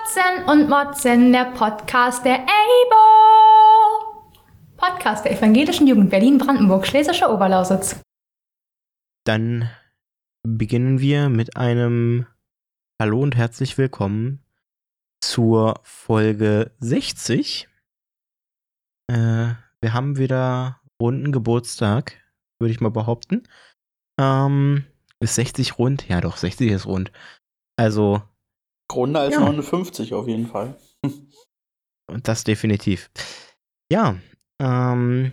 Kotzen und Motzen, der Podcast der EIBO. Podcast der Evangelischen Jugend Berlin-Brandenburg, Schlesische Oberlausitz. Dann beginnen wir mit einem Hallo und herzlich willkommen zur Folge 60. Äh, wir haben wieder runden Geburtstag, würde ich mal behaupten. Ähm, ist 60 rund? Ja, doch, 60 ist rund. Also Runder als Ja. 59 auf jeden Fall. Und das definitiv. Ja, ähm,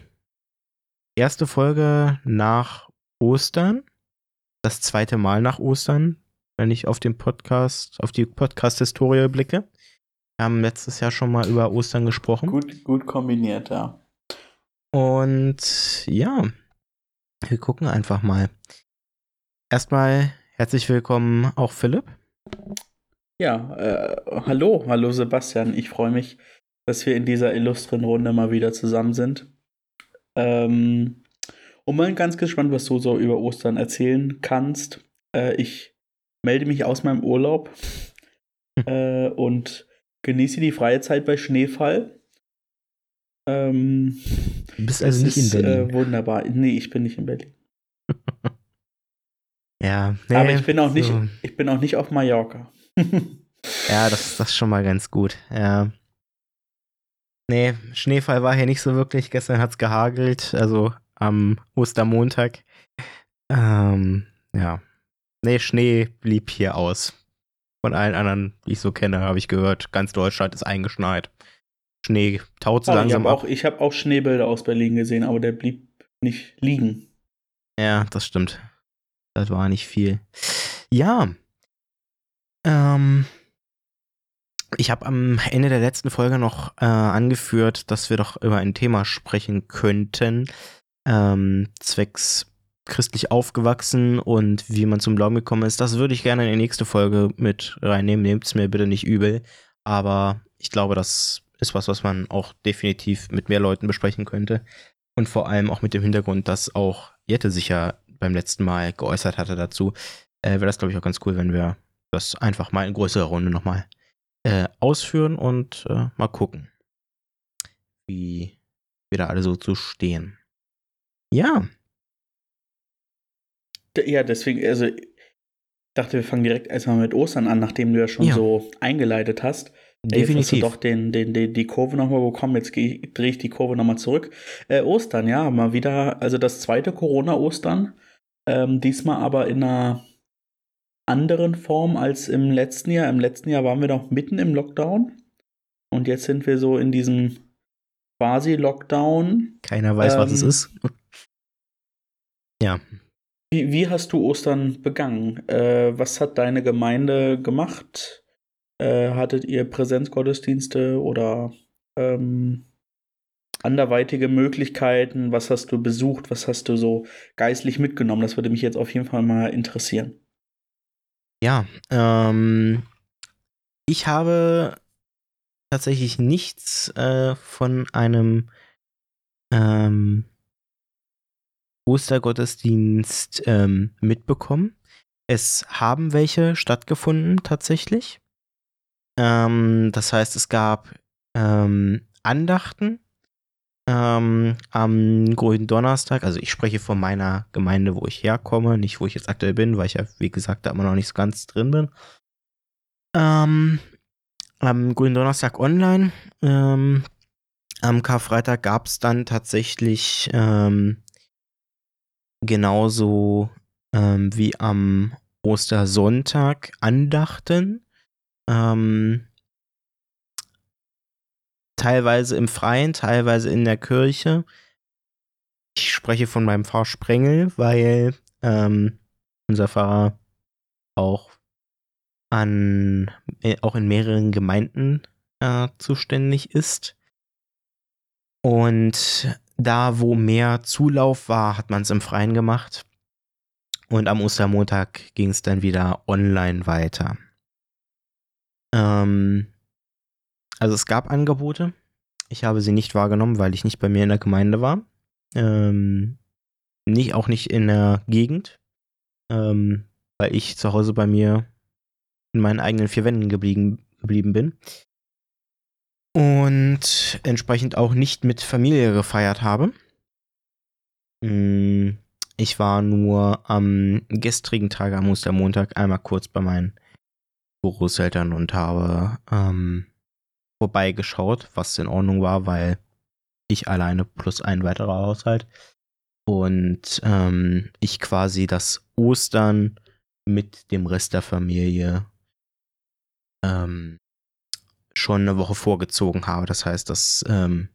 erste Folge nach Ostern. Das zweite Mal nach Ostern, wenn ich auf den Podcast, auf die Podcast-Historie blicke. Wir haben letztes Jahr schon mal über Ostern gesprochen. Gut, gut kombiniert, ja. Und ja, wir gucken einfach mal. Erstmal herzlich willkommen auch Philipp. Ja, äh, hallo, hallo Sebastian. Ich freue mich, dass wir in dieser illustren Runde mal wieder zusammen sind. Ähm, und mal ganz gespannt, was du so über Ostern erzählen kannst. Äh, ich melde mich aus meinem Urlaub äh, und genieße die freie Zeit bei Schneefall. Ähm, Du bist also nicht in ist Berlin. Äh, wunderbar. Nee, ich bin nicht in Berlin. ja, Aber nee, ich bin auch nicht, so. ich bin auch nicht auf Mallorca. Ja, das, das ist schon mal ganz gut. Ja. Nee, Schneefall war hier nicht so wirklich. Gestern hat's gehagelt, also am Ostermontag. Ähm, ja. Nee, Schnee blieb hier aus. Von allen anderen, die ich so kenne, habe ich gehört, ganz Deutschland ist eingeschneit. Schnee taut so ich langsam habe ab. auch, ich hab auch Schneebilder aus Berlin gesehen, aber der blieb nicht liegen. Ja, das stimmt. Das war nicht viel. Ja. Ähm, ich habe am Ende der letzten Folge noch äh, angeführt, dass wir doch über ein Thema sprechen könnten, ähm, zwecks christlich aufgewachsen und wie man zum Glauben gekommen ist. Das würde ich gerne in die nächste Folge mit reinnehmen. Nehmt es mir bitte nicht übel. Aber ich glaube, das ist was, was man auch definitiv mit mehr Leuten besprechen könnte. Und vor allem auch mit dem Hintergrund, dass auch Jette sich ja beim letzten Mal geäußert hatte dazu, äh, wäre das, glaube ich, auch ganz cool, wenn wir das einfach mal in größerer Runde nochmal äh, ausführen und äh, mal gucken, wie wir da alle so zu stehen. Ja, Ja, deswegen, also ich dachte, wir fangen direkt erstmal mit Ostern an, nachdem du ja schon Ja. so eingeleitet hast. Äh, Jetzt hast definitiv. du doch den, den, den, die Kurve nochmal bekommen. Jetzt drehe ich die Kurve nochmal zurück. Äh, Ostern, ja, mal wieder, also das zweite Corona-Ostern. Ähm, diesmal aber in einer anderen Form als im letzten Jahr. Im letzten Jahr waren wir noch mitten im Lockdown. Und jetzt sind wir so in diesem quasi Lockdown. Keiner weiß, was es ähm, ist. ja, Wie, wie hast du Ostern begangen? Äh, was hat deine Gemeinde gemacht? Äh, hattet ihr Präsenzgottesdienste oder ähm, anderweitige Möglichkeiten? Was hast du besucht? Was hast du so geistlich mitgenommen? Das würde mich jetzt auf jeden Fall mal interessieren. Ja, ähm, ich habe tatsächlich nichts äh, von einem ähm, Ostergottesdienst ähm, mitbekommen. Es haben welche stattgefunden tatsächlich. Ähm, das heißt, es gab ähm, Andachten ähm, am grünen Donnerstag. Also ich spreche von meiner Gemeinde, wo ich herkomme, nicht wo ich jetzt aktuell bin, weil ich ja, wie gesagt, da immer noch nicht so ganz drin bin. Ähm, am grünen Donnerstag online. Ähm, am Karfreitag gab es dann tatsächlich ähm, genauso ähm, wie am Ostersonntag Andachten. Ähm, teilweise im Freien, teilweise in der Kirche. Ich spreche von meinem Pfarrer Sprengel, weil ähm, unser Pfarrer auch an äh, auch in mehreren Gemeinden äh, zuständig ist. Und da, wo mehr Zulauf war, hat man es im Freien gemacht. Und am Ostermontag ging es dann wieder online weiter. Ähm, also es gab Angebote. Ich habe sie nicht wahrgenommen, weil ich nicht bei mir in der Gemeinde war. Ähm, nicht, auch nicht in der Gegend. Ähm, weil ich zu Hause bei mir in meinen eigenen vier Wänden geblieben geblieben bin. Und entsprechend auch nicht mit Familie gefeiert habe. Mm, ich war nur am gestrigen Tag, am Ostermontag, einmal kurz bei meinen Großeltern und habe ähm, vorbeigeschaut, was in Ordnung war, weil ich alleine plus ein weiterer Haushalt und ähm, ich quasi das Ostern mit dem Rest der Familie ähm, schon eine Woche vorgezogen habe. Das heißt, das, ähm,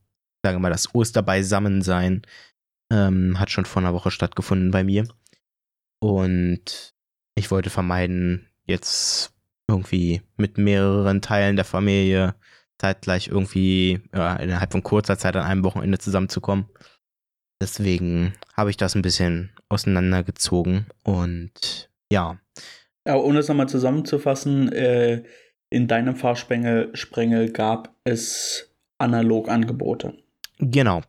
sagen wir mal, das Osterbeisammensein ähm, hat schon vor einer Woche stattgefunden bei mir. Und ich wollte vermeiden, jetzt irgendwie mit mehreren Teilen der Familie zeitgleich irgendwie ja, innerhalb von kurzer Zeit an einem Wochenende zusammenzukommen. Deswegen habe ich das ein bisschen auseinandergezogen und ja. Aber um das nochmal zusammenzufassen, äh, in deinem Fahrsprengel gab es Analogangebote. Genau,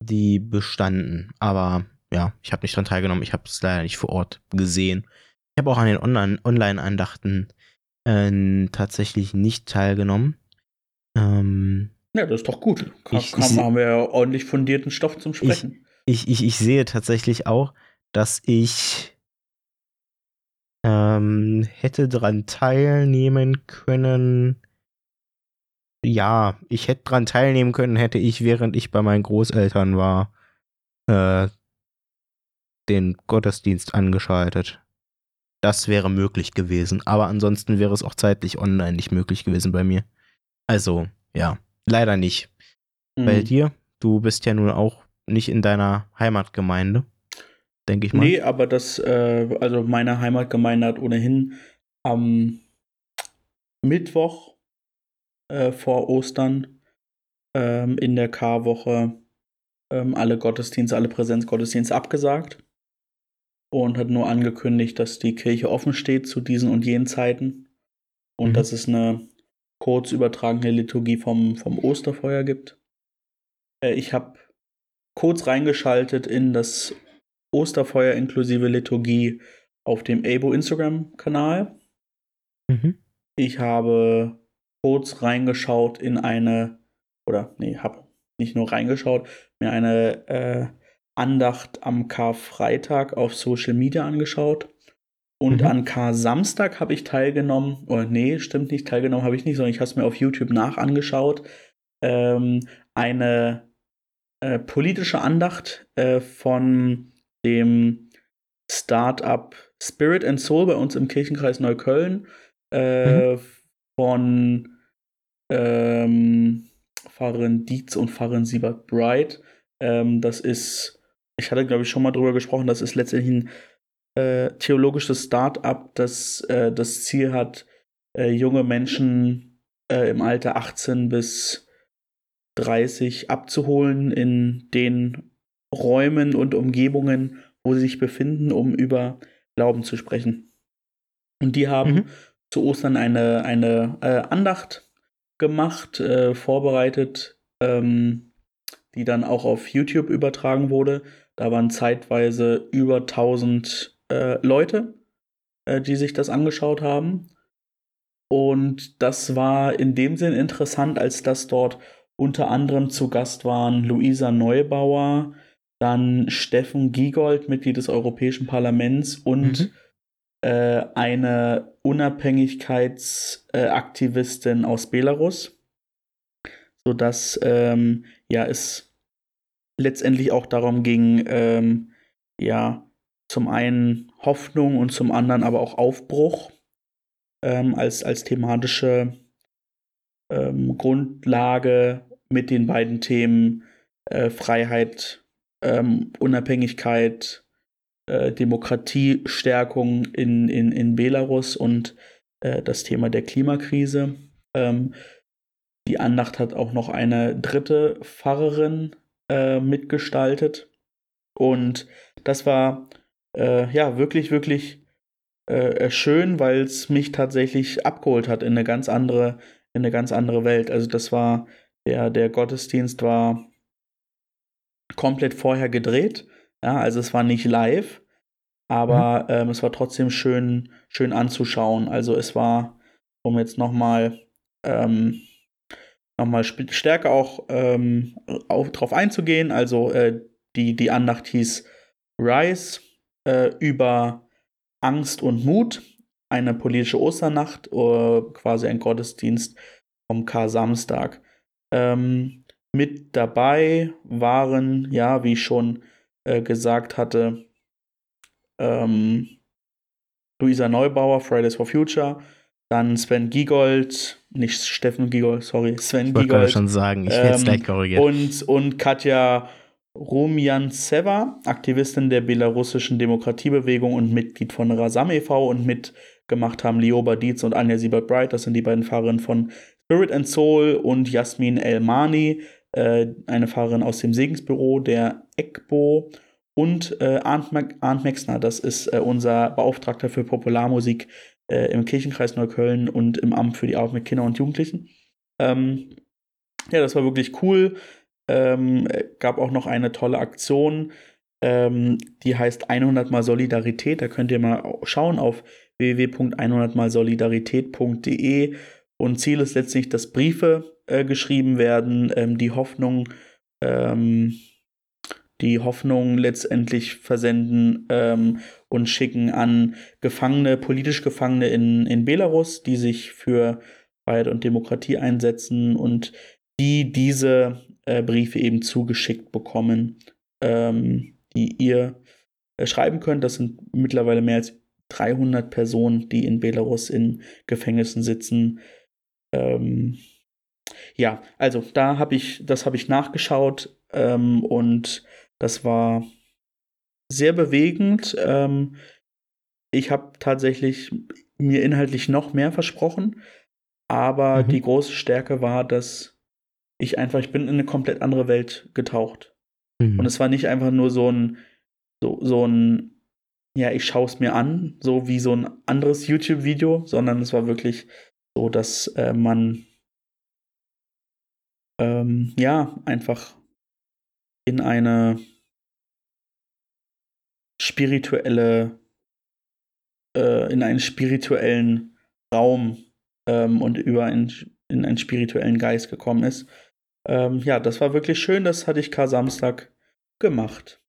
die bestanden. Aber ja, ich habe nicht daran teilgenommen. Ich habe es leider nicht vor Ort gesehen. Ich habe auch an den Online-Andachten äh, tatsächlich nicht teilgenommen. Ähm, ja, das ist doch gut. Kann, ich, kann, ich, haben wir ja ordentlich fundierten Stoff zum Sprechen. Ich, ich, ich sehe tatsächlich auch, dass ich ähm, hätte daran teilnehmen können. Ja, ich hätte daran teilnehmen können, hätte ich, während ich bei meinen Großeltern war, äh, den Gottesdienst angeschaltet. Das wäre möglich gewesen, aber ansonsten wäre es auch zeitlich online nicht möglich gewesen bei mir. Also, ja, leider nicht. Mhm. Bei dir, du bist ja nun auch nicht in deiner Heimatgemeinde, denke ich mal. Nee, aber das, äh, also meine Heimatgemeinde hat ohnehin am Mittwoch äh, vor Ostern ähm, in der Karwoche ähm, alle Gottesdienste, alle Präsenzgottesdienste abgesagt und hat nur angekündigt, dass die Kirche offen steht zu diesen und jenen Zeiten und mhm. dass es eine kurz übertragene Liturgie vom, vom Osterfeuer gibt. Äh, ich habe kurz reingeschaltet in das Osterfeuer inklusive Liturgie auf dem Abo Instagram-Kanal. Mhm. Ich habe kurz reingeschaut in eine, oder nee, habe nicht nur reingeschaut, mir eine äh, Andacht am Karfreitag auf Social Media angeschaut. Und mhm. an Kar-Samstag habe ich teilgenommen, oder nee, stimmt nicht, teilgenommen habe ich nicht, sondern ich habe es mir auf YouTube nach angeschaut. Ähm, eine äh, politische Andacht äh, von dem Startup Spirit and Soul bei uns im Kirchenkreis Neukölln äh, mhm. von ähm, Pfarrerin Dietz und Pfarrerin Siebert Bright. Ähm, das ist, ich hatte glaube ich schon mal drüber gesprochen, das ist letztendlich ein äh, theologisches Start-up, das äh, das Ziel hat, äh, junge Menschen äh, im Alter 18 bis 30 abzuholen in den Räumen und Umgebungen, wo sie sich befinden, um über Glauben zu sprechen. Und die haben mhm. zu Ostern eine, eine äh, Andacht gemacht, äh, vorbereitet, ähm, die dann auch auf YouTube übertragen wurde. Da waren zeitweise über 1000 äh, Leute, äh, die sich das angeschaut haben. Und das war in dem Sinn interessant, als dass dort unter anderem zu Gast waren Luisa Neubauer, dann Steffen Giegold, Mitglied des Europäischen Parlaments und mhm. äh, eine Unabhängigkeitsaktivistin aus Belarus, sodass ähm, ja, es letztendlich auch darum ging, ähm, ja, zum einen Hoffnung und zum anderen aber auch Aufbruch ähm, als, als thematische ähm, Grundlage mit den beiden Themen äh, Freiheit, ähm, Unabhängigkeit, äh, Demokratiestärkung in, in, in Belarus und äh, das Thema der Klimakrise. Ähm, die Andacht hat auch noch eine dritte Pfarrerin äh, mitgestaltet. Und das war äh, ja wirklich, wirklich äh, schön, weil es mich tatsächlich abgeholt hat in eine ganz andere, in eine ganz andere Welt. Also das war der, der Gottesdienst war komplett vorher gedreht. Ja, also es war nicht live, aber mhm. ähm, es war trotzdem schön, schön anzuschauen. Also es war, um jetzt nochmal ähm, nochmal stärker auch ähm, auf, drauf einzugehen. Also äh, die, die Andacht hieß Rise äh, über Angst und Mut, eine politische Osternacht, äh, quasi ein Gottesdienst vom Kar-Samstag. Ähm, mit dabei waren, ja, wie ich schon äh, gesagt hatte, ähm, Luisa Neubauer, Fridays for Future, dann Sven Giegold, nicht Steffen Giegold, sorry, Sven ich Giegold. Ich schon sagen, ich werde es ähm, gleich korrigieren. Und, und Katja Rumjantseva, Aktivistin der belarussischen Demokratiebewegung und Mitglied von Rasam e.V. und mitgemacht haben Lioba Dietz und Anja Siebert-Bright, das sind die beiden Fahrerinnen von Spirit and Soul und Jasmin Elmani, äh, eine Fahrerin aus dem Segensbüro der ECBO und äh, Arndt, Arndt Mexner, das ist äh, unser Beauftragter für Popularmusik äh, im Kirchenkreis Neukölln und im Amt für die Arbeit mit Kindern und Jugendlichen. Ähm, ja, das war wirklich cool. Ähm, gab auch noch eine tolle Aktion, ähm, die heißt 100 mal Solidarität. Da könnt ihr mal schauen auf www.100malsolidarität.de. Und Ziel ist letztlich, dass Briefe äh, geschrieben werden, ähm, die Hoffnung, ähm, die Hoffnung letztendlich versenden ähm, und schicken an Gefangene, politisch Gefangene in, in Belarus, die sich für Freiheit und Demokratie einsetzen und die diese äh, Briefe eben zugeschickt bekommen, ähm, die ihr äh, schreiben könnt. Das sind mittlerweile mehr als 300 Personen, die in Belarus in Gefängnissen sitzen. Ähm, ja, also da habe ich, das habe ich nachgeschaut ähm, und das war sehr bewegend. Ähm, ich habe tatsächlich mir inhaltlich noch mehr versprochen, aber mhm. die große Stärke war, dass ich einfach, ich bin in eine komplett andere Welt getaucht. Mhm. Und es war nicht einfach nur so ein, so, so ein, ja, ich schaue es mir an, so wie so ein anderes YouTube-Video, sondern es war wirklich so, dass äh, man ähm, ja einfach in eine spirituelle, äh, in einen spirituellen Raum ähm, und über ein, in einen spirituellen Geist gekommen ist. Ähm, ja, das war wirklich schön. Das hatte ich Kar-Samstag gemacht.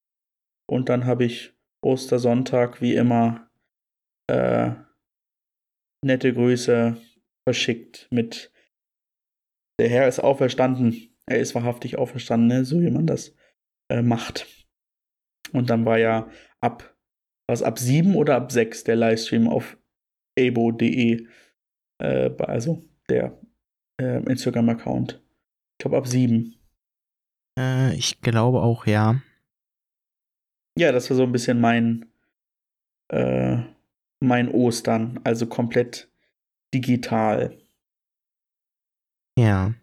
Und dann habe ich Ostersonntag wie immer äh, nette Grüße verschickt mit Der Herr ist auferstanden. Er ist wahrhaftig auferstanden, ne? so wie man das äh, macht. Und dann war ja ab, was ab sieben oder ab sechs der Livestream auf abo.de, äh, also der äh, Instagram-Account. Ich glaube ab sieben. Äh, ich glaube auch, ja. Ja, das war so ein bisschen mein, äh, mein Ostern, also komplett digital. Ja.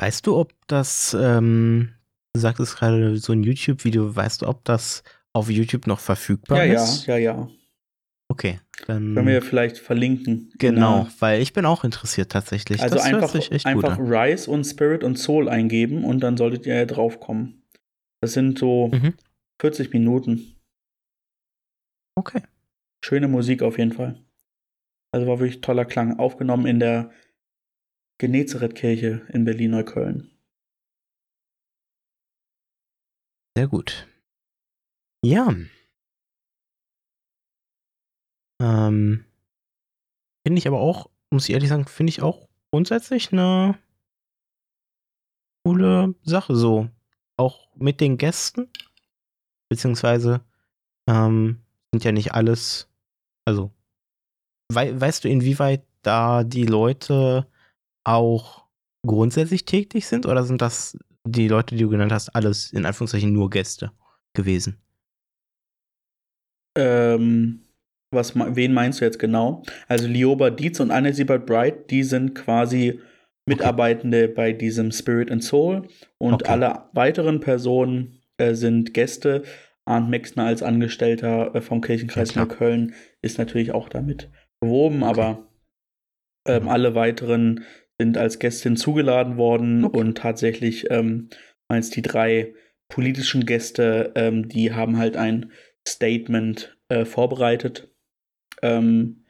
Weißt du, ob das, ähm, du sagtest gerade so ein YouTube-Video, weißt du, ob das auf YouTube noch verfügbar ja, ist? Ja, ja, ja. Okay, dann. Können wir vielleicht verlinken. Genau, weil ich bin auch interessiert tatsächlich. Also das einfach, einfach Rise und Spirit und Soul eingeben und dann solltet ihr ja drauf kommen. Das sind so mhm. 40 Minuten. Okay. Schöne Musik auf jeden Fall. Also war wirklich toller Klang. Aufgenommen in der Genezareth-Kirche in Berlin-Neukölln. Sehr gut. Ja. Ähm, finde ich aber auch, muss ich ehrlich sagen, finde ich auch grundsätzlich eine coole Sache so. Auch mit den Gästen, beziehungsweise ähm, sind ja nicht alles, also wei weißt du, inwieweit da die Leute auch grundsätzlich tätig sind oder sind das die Leute, die du genannt hast, alles in Anführungszeichen nur Gäste gewesen? Ähm, was, wen meinst du jetzt genau? Also Lioba Dietz und Anne Siebert Bright, die sind quasi Mitarbeitende okay. bei diesem Spirit and Soul und okay. alle weiteren Personen äh, sind Gäste. Arndt Mexner als Angestellter äh, vom Kirchenkreis ja, Neukölln ist natürlich auch damit beworben, okay. aber ähm, alle weiteren sind als Gästin zugeladen worden und tatsächlich ähm, als die drei politischen Gäste, ähm, die haben halt ein Statement äh, vorbereitet ähm,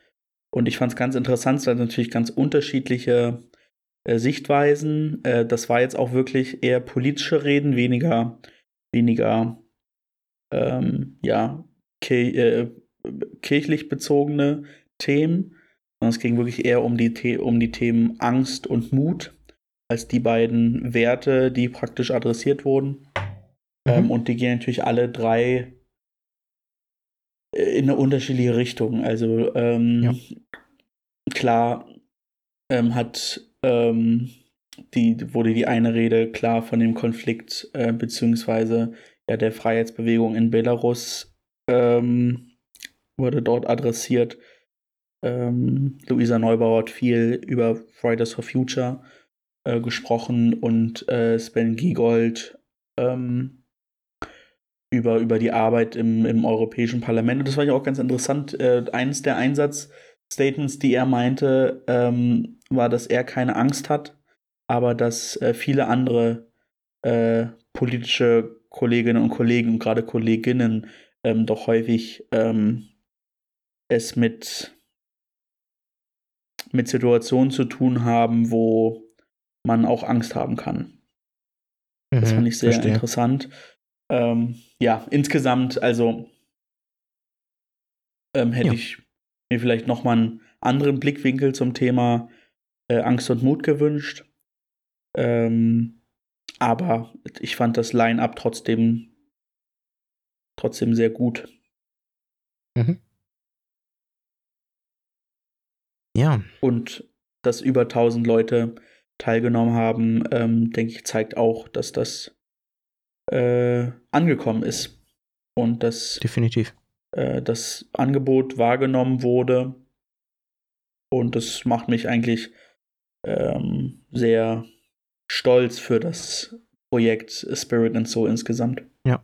und ich fand es ganz interessant, dass natürlich ganz unterschiedliche äh, Sichtweisen. Äh, das war jetzt auch wirklich eher politische Reden, weniger, weniger ähm, ja, äh, kirchlich bezogene Themen. Sondern es ging wirklich eher um die, um die Themen Angst und Mut als die beiden Werte, die praktisch adressiert wurden. Mhm. Ähm, und die gehen natürlich alle drei in eine unterschiedliche Richtung. Also ähm, ja. klar ähm, hat ähm, die, wurde die eine Rede klar von dem Konflikt äh, beziehungsweise ja, der Freiheitsbewegung in Belarus ähm, wurde dort adressiert. Ähm, Luisa Neubauer hat viel über Fridays for Future äh, gesprochen und äh, Sven Giegold ähm, über, über die Arbeit im, im Europäischen Parlament. Und das war ja auch ganz interessant. Äh, eines der Einsatzstatements, die er meinte, ähm, war, dass er keine Angst hat, aber dass äh, viele andere äh, politische Kolleginnen und Kollegen und gerade Kolleginnen ähm, doch häufig ähm, es mit, mit Situationen zu tun haben, wo man auch Angst haben kann. Mhm, das fand ich sehr verstehe. interessant. Ähm, ja, insgesamt, also ähm, hätte ja. ich mir vielleicht nochmal einen anderen Blickwinkel zum Thema äh, Angst und Mut gewünscht. Ähm, aber ich fand das Line-up trotzdem, trotzdem sehr gut. Mhm. Ja. Und dass über 1000 Leute teilgenommen haben, ähm, denke ich, zeigt auch, dass das äh, angekommen ist. Und dass definitiv äh, das Angebot wahrgenommen wurde. Und das macht mich eigentlich ähm, sehr stolz für das Projekt Spirit and Soul insgesamt. Ja.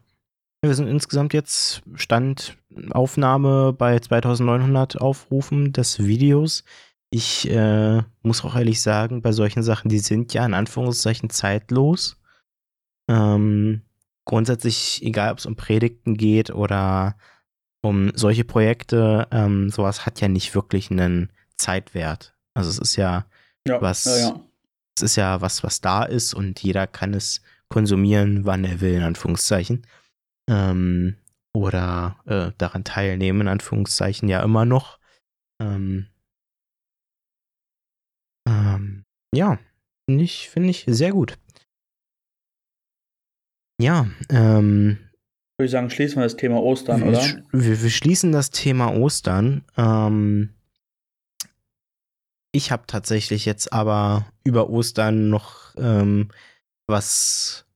Wir sind insgesamt jetzt Stand Aufnahme bei 2900 Aufrufen des Videos. Ich äh, muss auch ehrlich sagen, bei solchen Sachen, die sind ja in Anführungszeichen zeitlos. Ähm, grundsätzlich, egal ob es um Predigten geht oder um solche Projekte, ähm, sowas hat ja nicht wirklich einen Zeitwert. Also es ist ja, ja was, ja, es ist ja was, was da ist und jeder kann es konsumieren, wann er will, in Anführungszeichen. Ähm, oder äh, daran teilnehmen, in Anführungszeichen, ja immer noch. Ähm, ähm, ja, finde ich, find ich sehr gut. Ja, ähm. Würde ich sagen, schließen wir das Thema Ostern, wir, oder? Wir, wir, schließen das Thema Ostern. Ähm, ich habe tatsächlich jetzt aber über Ostern noch ähm, was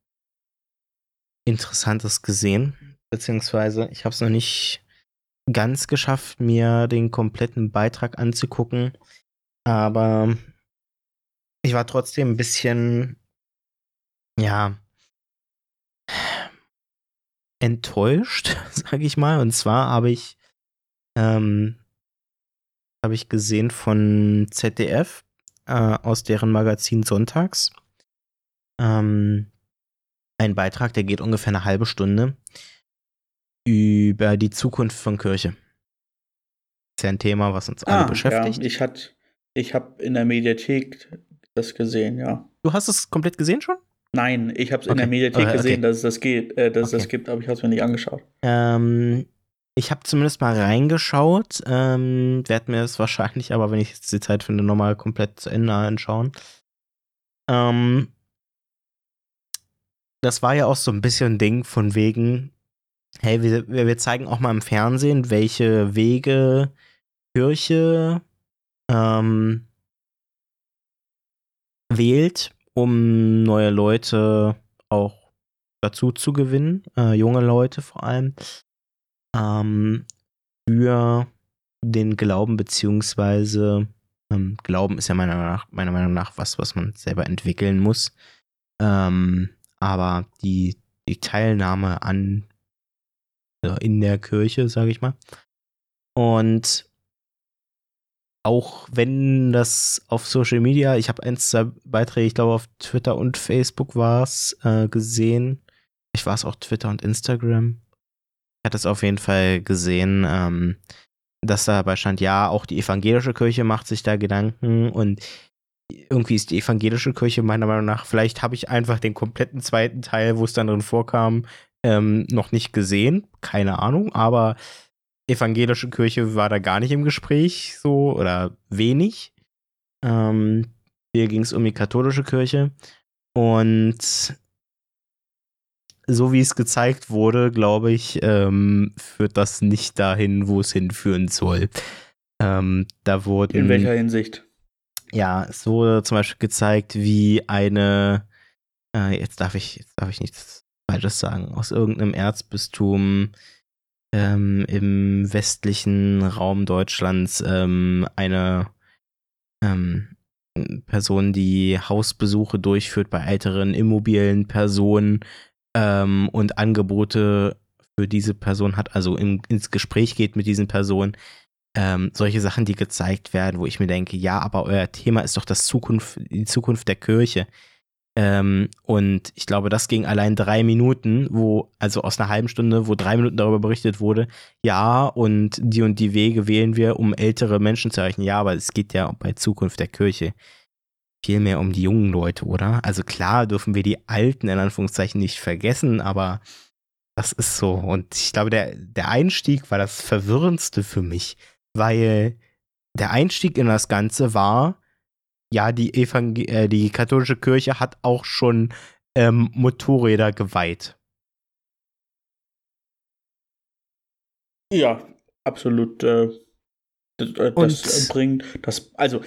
Interessantes gesehen. Beziehungsweise ich habe es noch nicht ganz geschafft, mir den kompletten Beitrag anzugucken. Aber ich war trotzdem ein bisschen, ja, enttäuscht, sage ich mal. Und zwar habe ich, ähm, habe ich gesehen von ZDF äh, aus deren Magazin Sonntags ähm, einen Beitrag, der geht ungefähr eine halbe Stunde über die Zukunft von Kirche. Das ist ja ein Thema, was uns ah, alle beschäftigt. Ja, ich hat, ich habe in der Mediathek das gesehen, ja. Du hast es komplett gesehen schon? Nein, ich habe es okay. in der Mediathek okay. gesehen, dass es das geht, äh, dass okay. es das gibt, aber ich habe es mir nicht angeschaut. Ähm, ich habe zumindest mal reingeschaut. Ähm, Werde mir das wahrscheinlich, aber wenn ich jetzt die Zeit finde, nochmal komplett zu Ende anschauen. Ähm, das war ja auch so ein bisschen ein Ding von wegen, hey, wir, wir zeigen auch mal im Fernsehen, welche Wege Kirche ähm, wählt, um neue Leute auch dazu zu gewinnen, äh, junge Leute vor allem, ähm, für den Glauben, beziehungsweise ähm, Glauben ist ja meiner, nach, meiner Meinung nach was, was man selber entwickeln muss. Ähm, aber die, die Teilnahme an äh, in der Kirche, sage ich mal. Und auch wenn das auf Social Media, ich habe ein, zwei Beiträge, ich glaube auf Twitter und Facebook war es, äh, gesehen. Ich war es auch Twitter und Instagram. Ich hatte es auf jeden Fall gesehen, ähm, dass dabei stand, ja, auch die evangelische Kirche macht sich da Gedanken und irgendwie ist die evangelische Kirche meiner Meinung nach, vielleicht habe ich einfach den kompletten zweiten Teil, wo es dann drin vorkam, ähm, noch nicht gesehen. Keine Ahnung, aber evangelische Kirche war da gar nicht im Gespräch, so oder wenig. Ähm, hier ging es um die katholische Kirche. Und so wie es gezeigt wurde, glaube ich, ähm, führt das nicht dahin, wo es hinführen soll. Ähm, da wurden. In welcher Hinsicht? Ja, es wurde zum Beispiel gezeigt, wie eine, äh, jetzt darf ich, jetzt darf ich nichts Falsches sagen, aus irgendeinem Erzbistum ähm, im westlichen Raum Deutschlands ähm, eine ähm, Person, die Hausbesuche durchführt bei älteren immobilen Personen ähm, und Angebote für diese Person hat, also in, ins Gespräch geht mit diesen Personen, ähm, solche Sachen, die gezeigt werden, wo ich mir denke, ja, aber euer Thema ist doch das Zukunft, die Zukunft der Kirche. Ähm, und ich glaube, das ging allein drei Minuten, wo, also aus einer halben Stunde, wo drei Minuten darüber berichtet wurde, ja, und die und die Wege wählen wir, um ältere Menschen zu erreichen. Ja, aber es geht ja bei Zukunft der Kirche viel mehr um die jungen Leute, oder? Also klar dürfen wir die Alten in Anführungszeichen nicht vergessen, aber das ist so. Und ich glaube, der, der Einstieg war das Verwirrendste für mich, weil der Einstieg in das Ganze war, ja, die, Evangel äh, die katholische Kirche hat auch schon ähm, Motorräder geweiht. Ja, absolut. Äh, das, äh, das bringt das, also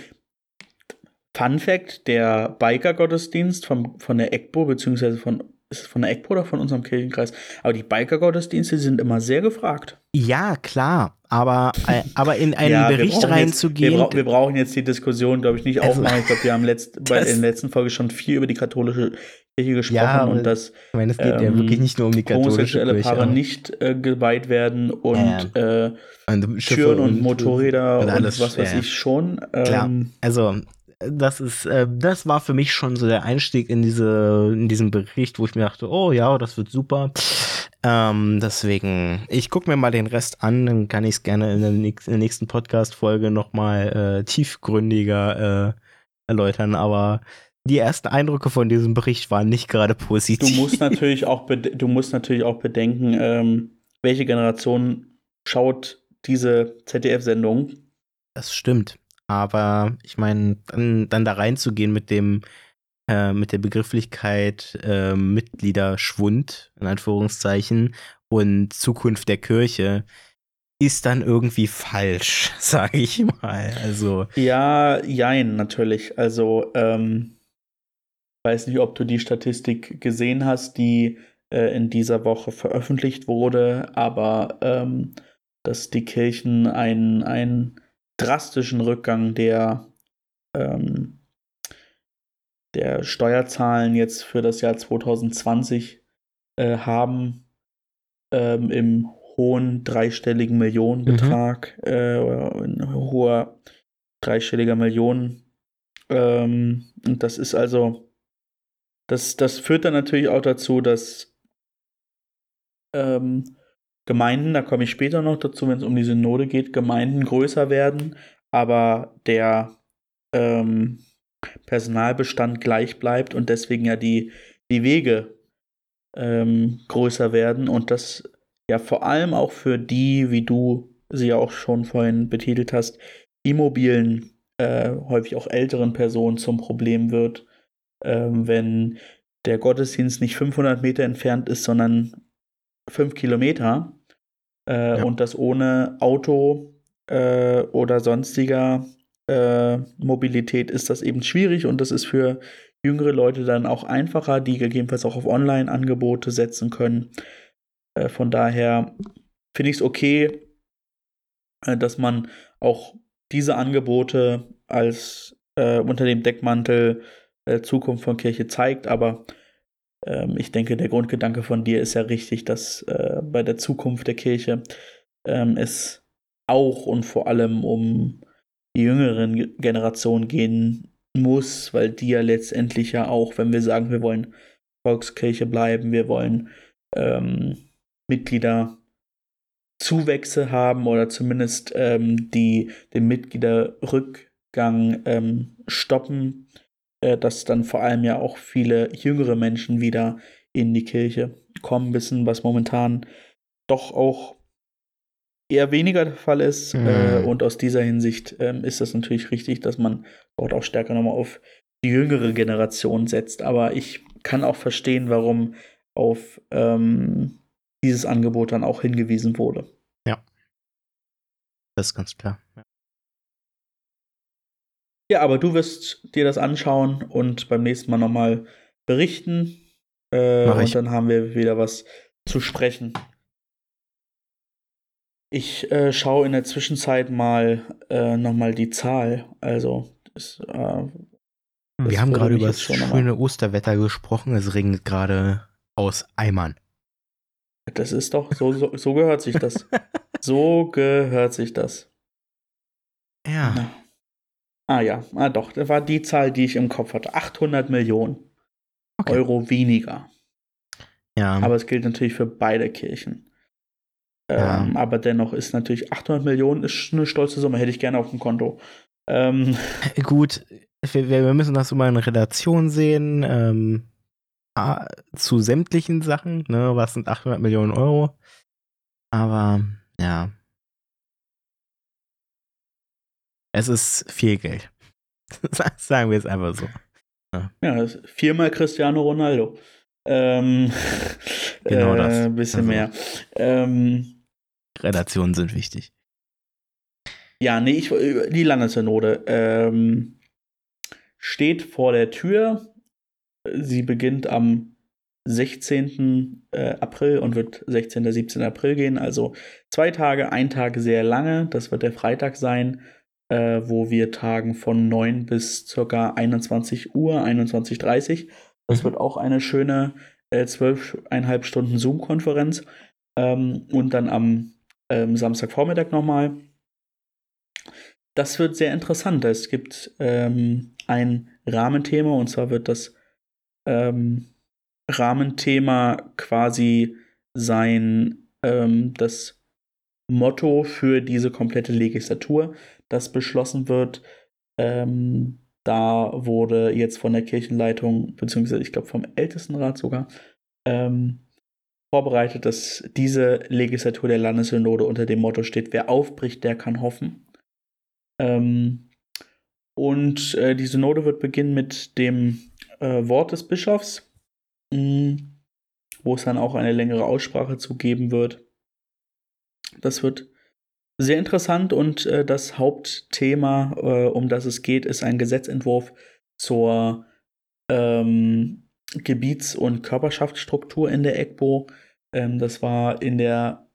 Fun Fact: Der Biker-Gottesdienst von der EGBO, beziehungsweise von ist es von der EGPO oder von unserem Kirchenkreis? Aber die Biker-Gottesdienste sind immer sehr gefragt. Ja, klar. Aber, äh, aber in einen ja, Bericht reinzugehen. Wir, bra wir, brauchen jetzt die Diskussion, glaube ich, nicht also, aufmachen. Ich glaube, wir haben letzt, bei, in der letzten Folge schon viel über die katholische Kirche gesprochen ja, und dass ich meine, es geht ähm, ja wirklich nicht nur um die katholische homosexuelle Paare Kirche, nicht äh, geweiht werden und äh, Türen und, und Motorräder und, alles, was weiß ich schon. Ähm, Klar, also das ist, äh, das war für mich schon so der Einstieg in diese, in diesen Bericht, wo ich mir dachte, oh ja, das wird super. Ähm, deswegen, ich gucke mir mal den Rest an, dann kann ich es gerne in der, nächsten Podcast-Folge nochmal äh, tiefgründiger äh, erläutern, aber die ersten Eindrücke von diesem Bericht waren nicht gerade positiv. Du musst natürlich auch, du musst natürlich auch bedenken, ähm, welche Generation schaut diese ZDF-Sendung. Das stimmt. Aber ich meine, dann, dann da reinzugehen mit dem, äh, mit der Begrifflichkeit äh, Mitgliederschwund, in Anführungszeichen, und Zukunft der Kirche, ist dann irgendwie falsch, sage ich mal. Also. Ja, jein, natürlich. Also, ähm, weiß nicht, ob du die Statistik gesehen hast, die äh, in dieser Woche veröffentlicht wurde, aber ähm, dass die Kirchen ein, ein drastischen Rückgang der, ähm, der Steuerzahlen jetzt für das Jahr 2020 äh, haben ähm, im hohen dreistelligen Millionenbetrag, mhm. äh, ein hoher dreistelliger Millionen. Ähm, und das ist also, das, das führt dann natürlich auch dazu, dass ähm, Gemeinden, da komme ich später noch dazu, wenn es um die Synode geht, Gemeinden größer werden, aber der ähm, Personalbestand gleich bleibt und deswegen ja die, die Wege ähm, größer werden und das ja vor allem auch für die, wie du sie ja auch schon vorhin betitelt hast, immobilen, äh, häufig auch älteren Personen zum Problem wird, ähm, wenn der Gottesdienst nicht 500 Meter entfernt ist, sondern 5 Kilometer äh, ja. und das ohne Auto äh, oder sonstiger äh, Mobilität ist das eben schwierig und das ist für jüngere Leute dann auch einfacher, die gegebenenfalls auch auf Online-Angebote setzen können. Äh, von daher finde ich es okay, äh, dass man auch diese Angebote als unter dem Deckmantel Zukunft von Kirche zeigt, aber ähm, ich denke, der Grundgedanke von dir ist ja richtig, dass äh, bei der Zukunft der Kirche ähm, es auch und vor allem um die jüngeren Generationen gehen muss, weil die ja letztendlich ja auch, wenn wir sagen, wir wollen Volkskirche bleiben, wir wollen ähm, Mitglieder Zuwächse haben oder zumindest ähm, die, den Mitgliederrück, Rückgang ähm, stoppen, äh, dass dann vor allem ja auch viele jüngere Menschen wieder in die Kirche kommen müssen, was momentan doch auch eher weniger der Fall ist. Mhm. Äh, und aus dieser Hinsicht ähm, ist das natürlich richtig, dass man dort auch stärker nochmal auf die jüngere Generation setzt. Aber ich kann auch verstehen, warum auf ähm, dieses Angebot dann auch hingewiesen wurde. Ja. Das ist ganz klar. Ja. Ja, aber du wirst dir das anschauen und beim nächsten Mal nochmal berichten. Äh, und dann haben wir wieder was zu sprechen. Ich äh, schaue in der Zwischenzeit mal äh, nochmal die Zahl. Also, das, äh, wir haben gerade über das schöne Osterwetter gesprochen. Es regnet gerade aus Eimern. Das ist doch, so, so, so gehört sich das. so gehört sich das. Ja. Na. Ah ja, ah doch, das war die Zahl, die ich im Kopf hatte. 800 Millionen okay. Euro weniger. Ja. Aber es gilt natürlich für beide Kirchen. Ja. Ähm, aber dennoch ist natürlich 800 Millionen ist eine stolze Summe, hätte ich gerne auf dem Konto. Ähm, Gut, wir, wir, müssen das immer in Relation sehen ähm, zu sämtlichen Sachen. Ne? Was sind 800 Millionen Euro? Aber ja. Es ist viel Geld. Sagen wir es einfach so. Ja, ja viermal Cristiano Ronaldo. Ähm, genau das. Ein äh, bisschen also, mehr. Ähm, Relationen sind wichtig. Ja, nee, ich, die Landessynode ähm, steht vor der Tür. Sie beginnt am 16. Äh, April und wird 16. 17. April gehen. Also zwei Tage, ein Tag sehr lange. Das wird der Freitag sein, äh, wo wir tagen von 9 bis ca. 21 Uhr, 21.30 Das mhm. wird auch eine schöne äh, 12,5 Stunden Zoom-Konferenz. Ähm, und dann am ähm, Samstagvormittag nochmal das wird sehr interessant. Es gibt ähm, ein Rahmenthema und zwar wird das ähm, Rahmenthema quasi sein, ähm, das Motto für diese komplette Legislatur, das beschlossen wird. Ähm, da wurde jetzt von der Kirchenleitung, beziehungsweise ich glaube vom Ältestenrat sogar, ähm, vorbereitet, dass diese Legislatur der Landessynode unter dem Motto steht, wer aufbricht, der kann hoffen. Ähm, und äh, die Synode wird beginnen mit dem äh, Wort des Bischofs, mh, mm, wo es dann auch eine längere Aussprache zu geben wird. Das wird sehr interessant und äh, das Hauptthema, äh, um das es geht, ist ein Gesetzentwurf zur ähm, Gebiets- und Körperschaftsstruktur in der EGBO. Ähm, das war in der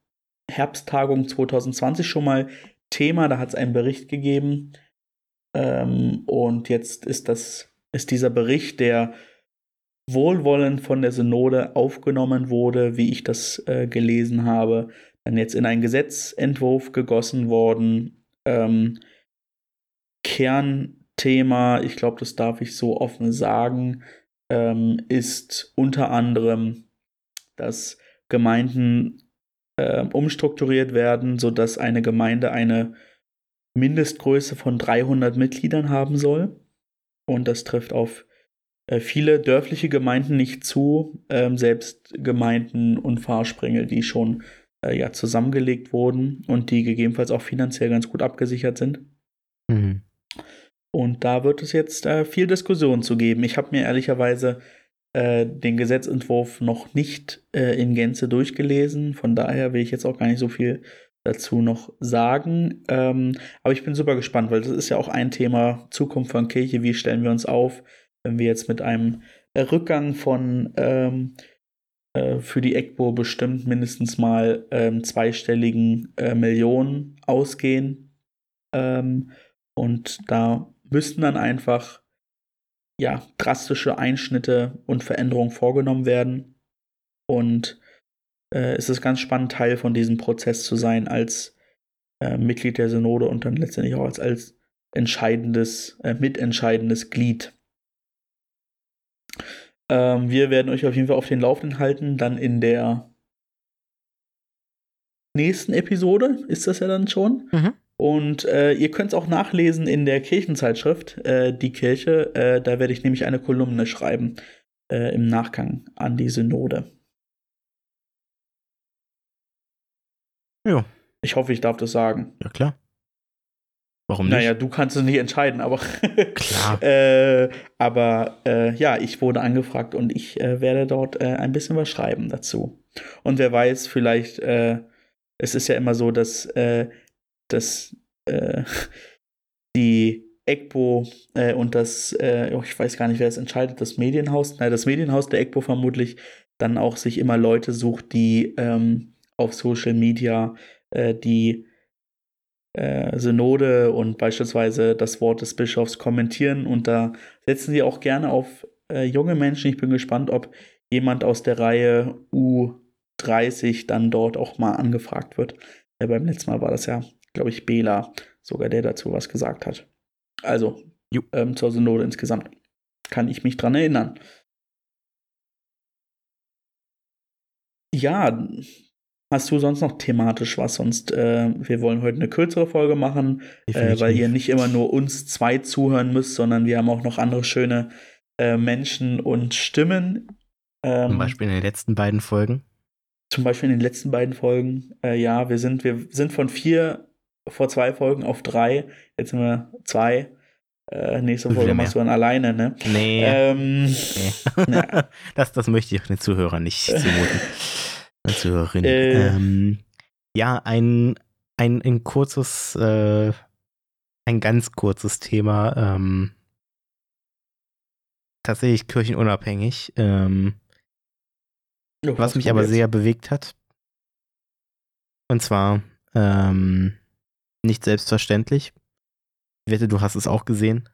Herbsttagung 2020 schon mal Thema. Da hat es einen Bericht gegeben. Ähm, und jetzt ist das, ist dieser Bericht, der wohlwollend von der Synode aufgenommen wurde, wie ich das äh, gelesen habe, dann jetzt in einen Gesetzentwurf gegossen worden. Ähm, Kernthema, ich glaube, das darf ich so offen sagen, ähm, ist unter anderem, dass Gemeinden äh, umstrukturiert werden, sodass eine Gemeinde eine Mindestgröße von 300 Mitgliedern haben soll. Und das trifft auf äh, viele dörfliche Gemeinden nicht zu, ähm, selbst Gemeinden und Fahrsprengel, die schon äh, ja, zusammengelegt wurden und die gegebenenfalls auch finanziell ganz gut abgesichert sind. Mhm. Und da wird es jetzt äh, viel Diskussion zu geben. Ich habe mir ehrlicherweise äh, den Gesetzentwurf noch nicht äh, in Gänze durchgelesen. Von daher will ich jetzt auch gar nicht so viel dazu noch sagen. Ähm, aber ich bin super gespannt, weil das ist ja auch ein Thema Zukunft von Kirche. Wie stellen wir uns auf, wenn wir jetzt mit einem Rückgang von ähm, äh, für die EGBO bestimmt mindestens mal ähm, zweistelligen äh, Millionen ausgehen. Ähm, und da müssten dann einfach ja, drastische Einschnitte und Veränderungen vorgenommen werden. Und äh, es ist ganz spannend, Teil von diesem Prozess zu sein als äh, Mitglied der Synode und dann letztendlich auch als, als entscheidendes, äh, mitentscheidendes Glied. Ähm, wir werden euch auf jeden Fall auf den Laufenden halten, dann in der nächsten Episode ist das ja dann schon. Mhm. Und äh, ihr könnt es auch nachlesen in der Kirchenzeitschrift, äh, Die Kirche. Äh, da werde ich nämlich eine Kolumne schreiben äh, im Nachgang an die Synode. Ja. Ich hoffe, ich darf das sagen. Ja, klar. Warum nicht? Naja, du kannst es nicht entscheiden, aber. Klar. äh, aber äh, ja, ich wurde angefragt und ich äh, werde dort äh, ein bisschen was schreiben dazu. Und wer weiß, vielleicht, äh, es ist ja immer so, dass, äh, dass die EGBO und das, oh, ich weiß gar nicht, wer es entscheidet, das Medienhaus, nein, das Medienhaus der EGBO vermutlich dann auch sich immer Leute sucht, die ähm, auf Social Media die äh, Synode und beispielsweise das Wort des Bischofs kommentieren. Und da setzen sie auch gerne auf äh, junge Menschen. Ich bin gespannt, ob jemand aus der Reihe U30 dann dort auch mal angefragt wird. Ja, beim letzten Mal war das ja, glaube ich, Bela sogar, der dazu was gesagt hat. Also ähm, zur Synode insgesamt. Kann ich mich dran erinnern. Ja, Hast du sonst noch thematisch was? Sonst, äh, wir wollen heute eine kürzere Folge machen, äh, weil ihr nicht immer nur uns zwei zuhören müsst, sondern wir haben auch noch andere schöne äh, Menschen und Stimmen. Ähm, zum Beispiel in den letzten beiden Folgen. Zum Beispiel in den letzten beiden Folgen. Äh, ja, wir sind, wir sind von vier vor zwei Folgen auf drei. Jetzt sind wir zwei. Äh, nächste Folge machst du dann alleine, ne? Nee. Ähm, nee. das, das möchte ich den Zuhörern nicht zumuten. Zuhörerin. Äh. Ähm, ja, ein, ein, ein kurzes, äh, ein ganz kurzes Thema. Ähm, tatsächlich kirchenunabhängig. Ähm, oh, was mich aber jetzt? sehr bewegt hat. Und zwar ähm, nicht selbstverständlich. Ich wette, du hast es auch gesehen.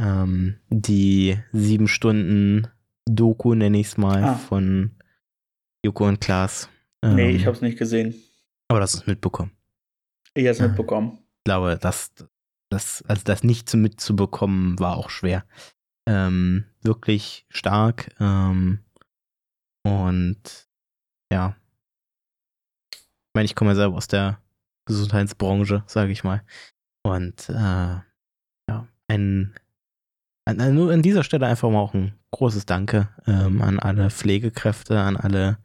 Ähm, die sieben Stunden Doku, nenne ich es mal, ah. von Joko und Klaas. Ähm, nee, ich habe es nicht gesehen. Aber das ist mitbekommen. Ich habe es mitbekommen. Ich glaube, das, das, also das nicht zu mitzubekommen, war auch schwer. Ähm, wirklich stark. Ähm, und ja. Ich meine, ich komme ja selber aus der Gesundheitsbranche, sage ich mal. Und äh, ja, ein, an, nur an dieser Stelle einfach mal auch ein großes Danke ähm, an alle Pflegekräfte, an alle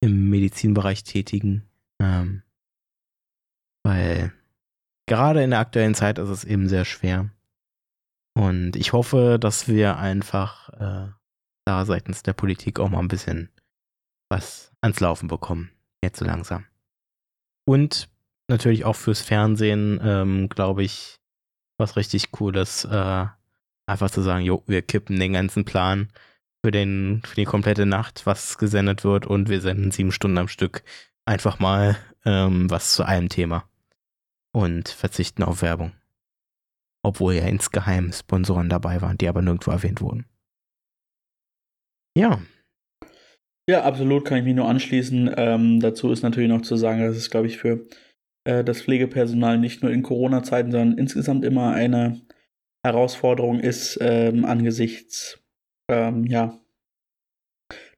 im Medizinbereich Tätigen. Ähm, weil gerade in der aktuellen Zeit ist es eben sehr schwer. Und ich hoffe, dass wir einfach äh, da seitens der Politik auch mal ein bisschen was ans Laufen bekommen. Jetzt so langsam. Und natürlich auch fürs Fernsehen, ähm, glaube ich, was richtig Cooles, äh, Einfach zu sagen, jo, wir kippen den ganzen Plan für, den, für die komplette Nacht, was gesendet wird und wir senden sieben Stunden am Stück einfach mal ähm, was zu einem Thema und verzichten auf Werbung. Obwohl ja insgeheim Sponsoren dabei waren, die aber nirgendwo erwähnt wurden. Ja. Ja, absolut kann ich mich nur anschließen. Ähm, dazu ist natürlich noch zu sagen, dass es, glaube ich, für äh, das Pflegepersonal nicht nur in Corona-Zeiten, sondern insgesamt immer eine Herausforderung ist ähm, angesichts ähm, ja,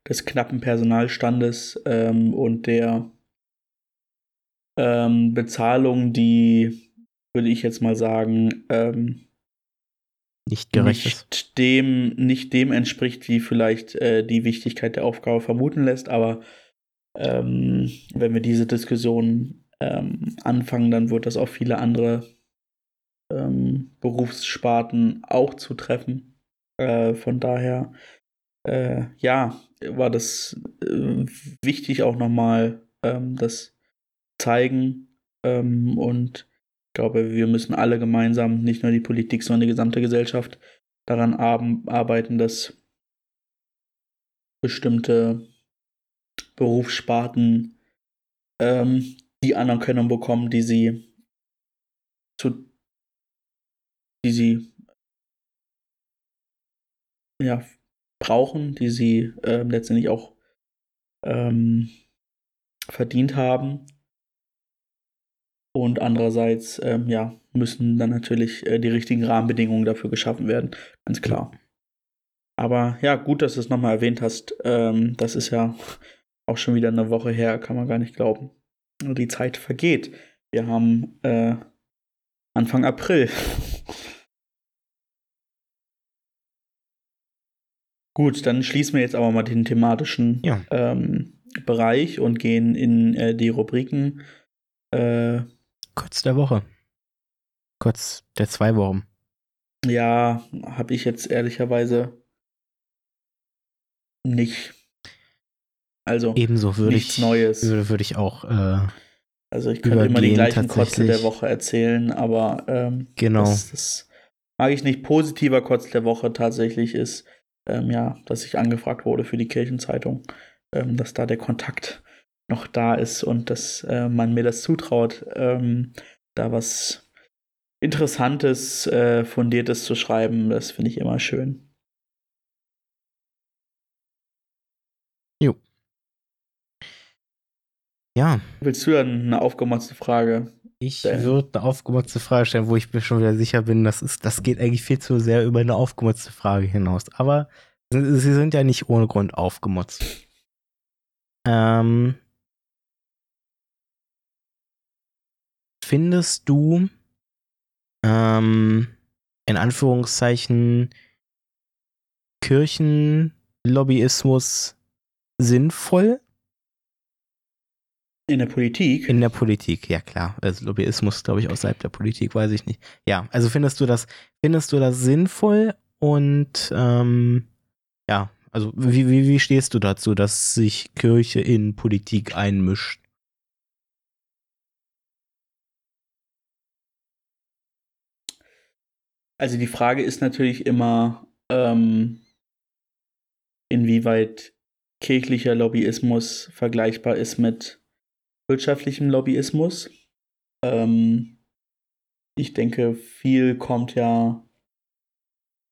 des knappen Personalstandes ähm, und der ähm, Bezahlung, die, würde ich jetzt mal sagen, ähm, nicht gerecht nicht dem, nicht dem entspricht, wie vielleicht äh, die Wichtigkeit der Aufgabe vermuten lässt. Aber ähm, wenn wir diese Diskussion anfangen, dann wird das auch viele andere ähm, Berufssparten auch zu treffen. Äh, von daher, äh, ja, war das äh, wichtig auch nochmal ähm, das zeigen. Ähm, und ich glaube, wir müssen alle gemeinsam, nicht nur die Politik, sondern die gesamte Gesellschaft, daran arbeiten, dass bestimmte Berufssparten ähm, die Anerkennung bekommen, die sie zu die sie ja, brauchen, die sie äh, letztendlich auch ähm, verdient haben. Und andererseits, ähm, ja, müssen dann natürlich äh, die richtigen Rahmenbedingungen dafür geschaffen werden, ganz klar. Aber ja, gut, dass du es nochmal erwähnt hast. Ähm, das ist ja auch schon wieder eine Woche her, kann man gar nicht glauben. Die Zeit vergeht. Wir haben äh, Anfang April. Gut, dann schließen wir jetzt aber mal den thematischen Ja. ähm, Bereich und gehen in äh, die Rubriken. Äh, Kurz der Woche. Kurz der zwei Wochen. ja, habe ich jetzt ehrlicherweise nicht. Also Ebenso würde nichts ich, Neues. würde, würde ich auch, äh, Also ich könnte immer die gleichen Kotze der. Woche erzählen, aber ähm, genau. das, das mag ich nicht. Positiver Kotz der Woche tatsächlich ist, ähm, ja, dass ich angefragt wurde für die Kirchenzeitung, ähm, dass da der Kontakt noch da ist und dass äh, man mir das zutraut, ähm, da was Interessantes, äh, Fundiertes zu schreiben. Das finde ich immer schön. Ja, Willst du dann eine aufgemotzte Frage? ich würde eine aufgemotzte Frage stellen, wo ich mir schon wieder sicher bin, das, ist, das geht eigentlich viel zu sehr über eine aufgemotzte Frage hinaus. Aber sie sie sind ja nicht ohne Grund aufgemotzt. Ähm, findest du, ähm, in Anführungszeichen, Kirchenlobbyismus sinnvoll In der Politik? in der Politik? Ja klar, also Lobbyismus, glaube ich, außerhalb der Politik, weiß ich nicht. Ja, also findest du das, findest du das sinnvoll und ähm, ja, also wie, wie, wie stehst du dazu, dass sich Kirche in Politik einmischt? Also die Frage ist natürlich immer, ähm, inwieweit kirchlicher Lobbyismus vergleichbar ist mit wirtschaftlichem Lobbyismus. Ähm, ich denke, viel kommt ja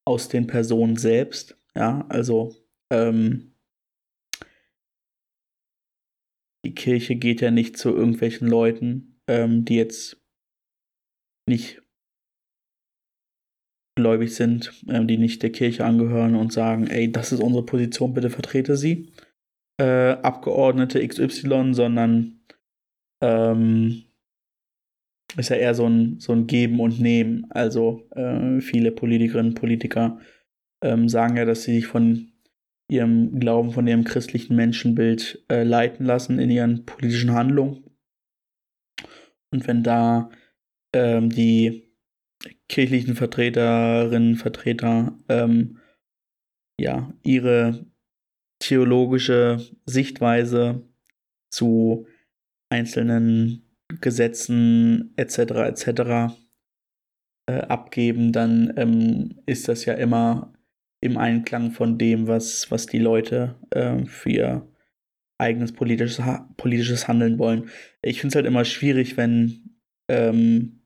aus den Personen selbst. Ja, also ähm, die Kirche geht ja nicht zu irgendwelchen Leuten, ähm, die jetzt nicht gläubig sind, ähm, die nicht der Kirche angehören und sagen, ey, das ist unsere Position, bitte vertrete sie. Äh, Abgeordnete XY, sondern ähm, ist ja eher so ein, so ein Geben und Nehmen. Also äh, viele Politikerinnen und Politiker ähm, sagen ja, dass sie sich von ihrem Glauben, von ihrem christlichen Menschenbild äh, leiten lassen in ihren politischen Handlungen. Und wenn da ähm, die kirchlichen Vertreterinnen, Vertreter ähm, ja ihre theologische Sichtweise zu einzelnen Gesetzen etc. etc. Äh, abgeben, dann ähm, ist das ja immer im Einklang von dem, was, was die Leute äh, für ihr eigenes politisches, ha politisches Handeln wollen. Ich finde es halt immer schwierig, wenn ähm,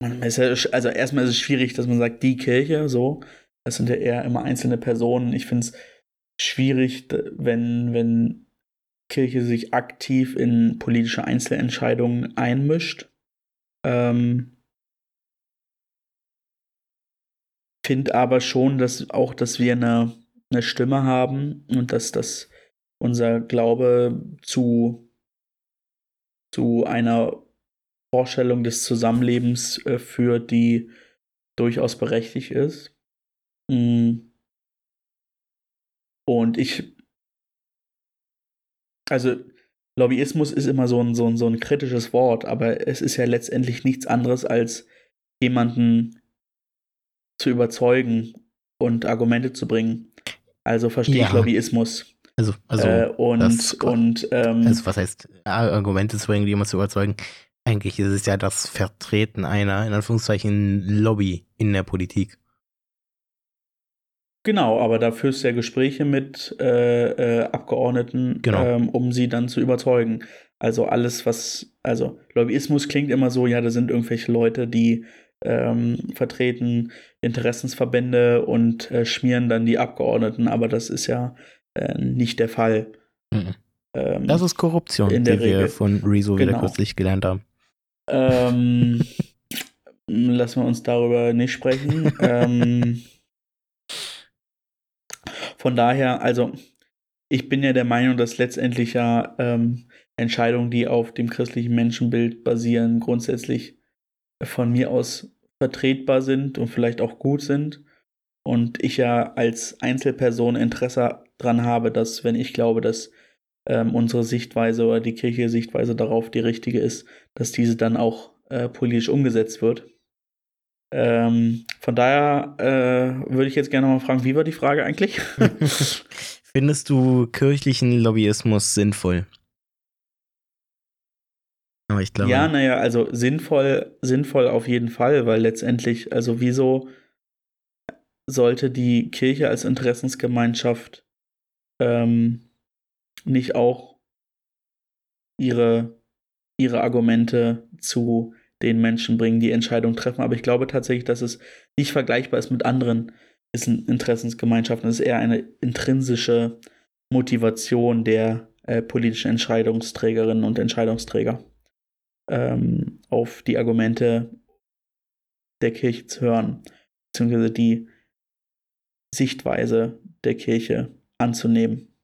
also erstmal ist es schwierig, dass man sagt, die Kirche, so. Das sind ja eher immer einzelne Personen. Ich finde es schwierig, wenn, wenn Kirche sich aktiv in politische Einzelentscheidungen einmischt. Ähm, finde aber schon, dass auch, dass wir eine, eine Stimme haben und dass das unser Glaube zu, zu einer Vorstellung des Zusammenlebens äh, führt, die durchaus berechtigt ist. Mm. Und ich, also Lobbyismus ist immer so ein, so, ein, so ein kritisches Wort, aber es ist ja letztendlich nichts anderes als jemanden zu überzeugen und Argumente zu bringen. Also verstehe ich Ja. Lobbyismus. Also, also, äh, und das- und ähm, also was heißt, Argumente zu bringen, jemanden zu überzeugen? Eigentlich ist es ja das Vertreten einer, in Anführungszeichen, Lobby in der Politik. Genau, aber da führst du ja Gespräche mit äh, äh, Abgeordneten, Genau. ähm, um sie dann zu überzeugen. Also alles, was, also Lobbyismus klingt immer so, ja, da sind irgendwelche Leute, die ähm, vertreten Interessensverbände und äh, schmieren dann die Abgeordneten, aber das ist ja äh, nicht der Fall. Mhm. Ähm, Das ist Korruption, In der die wir Regel. von Rezo wieder Genau. kürzlich gelernt haben. ähm, lassen wir uns darüber nicht sprechen. ähm, von daher, also ich bin ja der Meinung, dass letztendlich ja ähm, Entscheidungen, die auf dem christlichen Menschenbild basieren, grundsätzlich von mir aus vertretbar sind und vielleicht auch gut sind. Und ich ja als Einzelperson Interesse daran habe, dass, wenn ich glaube, dass ähm, unsere Sichtweise oder die kirchliche Sichtweise darauf die richtige ist, dass diese dann auch äh, politisch umgesetzt wird. Ähm, von daher äh, würde ich jetzt gerne mal fragen, wie war die Frage eigentlich? Findest du kirchlichen Lobbyismus sinnvoll? Aber ich glaube. Ja, naja, also sinnvoll, sinnvoll auf jeden Fall, weil letztendlich, also wieso sollte die Kirche als Interessensgemeinschaft ähm, nicht auch ihre, ihre Argumente zu den Menschen bringen, die Entscheidungen treffen. Aber ich glaube tatsächlich, dass es nicht vergleichbar ist mit anderen Interessensgemeinschaften. Es ist eher eine intrinsische Motivation der äh, politischen Entscheidungsträgerinnen und Entscheidungsträger, ähm, auf die Argumente der Kirche zu hören, beziehungsweise die Sichtweise der Kirche anzunehmen.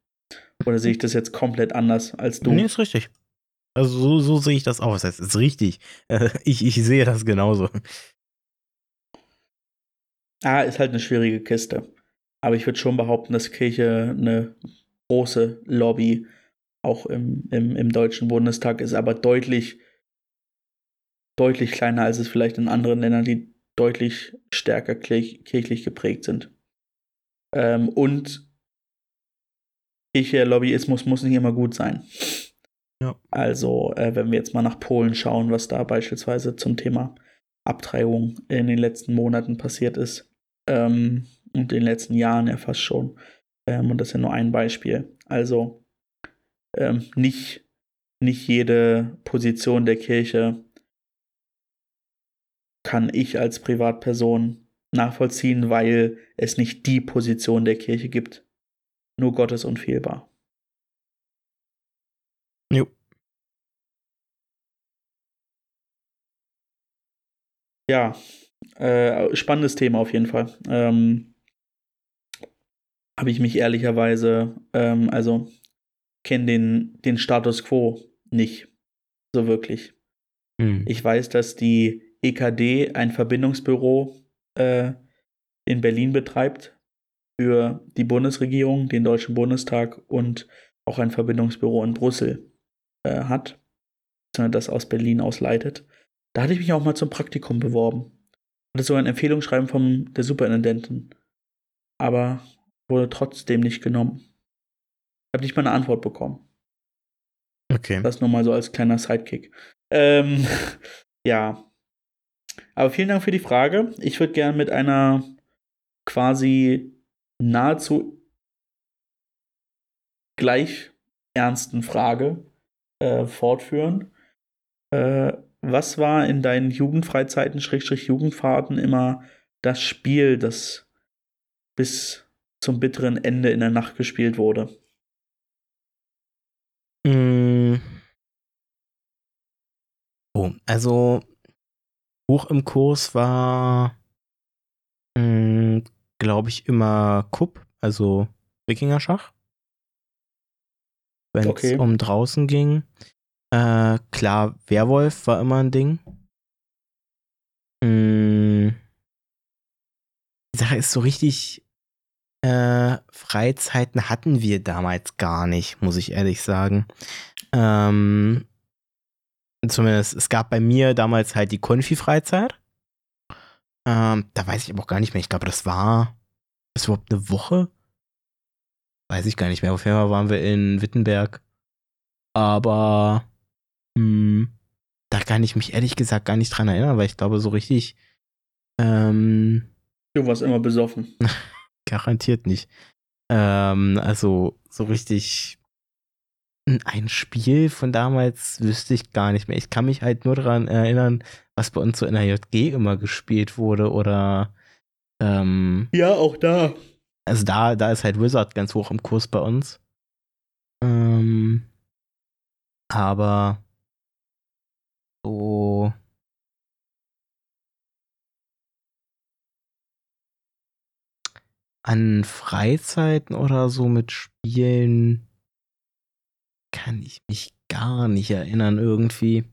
Oder sehe ich das jetzt komplett anders als du? Nee, ist richtig. Also so, so sehe ich das auch. Das ist richtig. Äh, ich, ich sehe das genauso. Ah, ist halt eine schwierige Kiste. Aber ich würde schon behaupten, dass Kirche eine große Lobby auch im, im, im Deutschen Bundestag ist, aber deutlich, deutlich kleiner als es vielleicht in anderen Ländern, die deutlich stärker kirchlich geprägt sind. Ähm, und kirchlicher Lobbyismus muss nicht immer gut sein. Ja. Also, äh, wenn wir jetzt mal nach Polen schauen, was da beispielsweise zum Thema Abtreibung in den letzten Monaten passiert ist ähm, und in den letzten Jahren ja fast schon. Ähm, und das ist ja nur ein Beispiel. Also, ähm, nicht, nicht jede Position der Kirche kann ich als Privatperson nachvollziehen, weil es nicht die Position der Kirche gibt. Nur Gott ist unfehlbar. Jo. Ja, äh, spannendes Thema auf jeden Fall. Ähm, Habe ich mich ehrlicherweise, ähm, also kenne den, den Status quo nicht so wirklich. Hm. Ich weiß, dass die EKD ein Verbindungsbüro äh, in Berlin betreibt für die Bundesregierung, den Deutschen Bundestag und auch ein Verbindungsbüro in Brüssel äh, hat, das aus Berlin ausleitet. Da hatte ich mich auch mal zum Praktikum beworben. Hatte sogar ein Empfehlungsschreiben von der Superintendentin. Aber wurde trotzdem nicht genommen. Ich habe nicht mal eine Antwort bekommen. Okay. Das nur mal so als kleiner Sidekick. Ähm, ja. Aber vielen Dank für die Frage. Ich würde gerne mit einer quasi nahezu gleich ernsten Frage äh, fortführen. Äh, was war in deinen Jugendfreizeiten, Schrägstrich Jugendfahrten immer das Spiel, das bis zum bitteren Ende in der Nacht gespielt wurde? Mm. Oh, also hoch im Kurs war, mm, glaube ich, immer Kupp, also Wikingerschach wenn es okay. um draußen ging. Äh, klar, Werwolf war immer ein Ding. Hm. Die Sache ist so richtig, äh, Freizeiten hatten wir damals gar nicht, muss ich ehrlich sagen. Ähm, zumindest, es gab bei mir damals halt die Konfi-Freizeit. Ähm, da weiß ich aber auch gar nicht mehr. Ich glaube, das war, das war überhaupt eine Woche? Weiß ich gar nicht mehr. Auf jeden Fall waren wir in Wittenberg. Aber hm, da kann ich mich ehrlich gesagt gar nicht dran erinnern, weil ich glaube, so richtig. Ähm, du warst immer besoffen. garantiert nicht. Ähm, also so richtig ein Spiel von damals wüsste ich gar nicht mehr. Ich kann mich halt nur daran erinnern, was bei uns so in der JG immer gespielt wurde oder ähm, Ja, auch da. Also da, da ist halt Wizard ganz hoch im Kurs bei uns. Ähm, aber so. an Freizeiten oder so mit Spielen kann ich mich gar nicht erinnern irgendwie.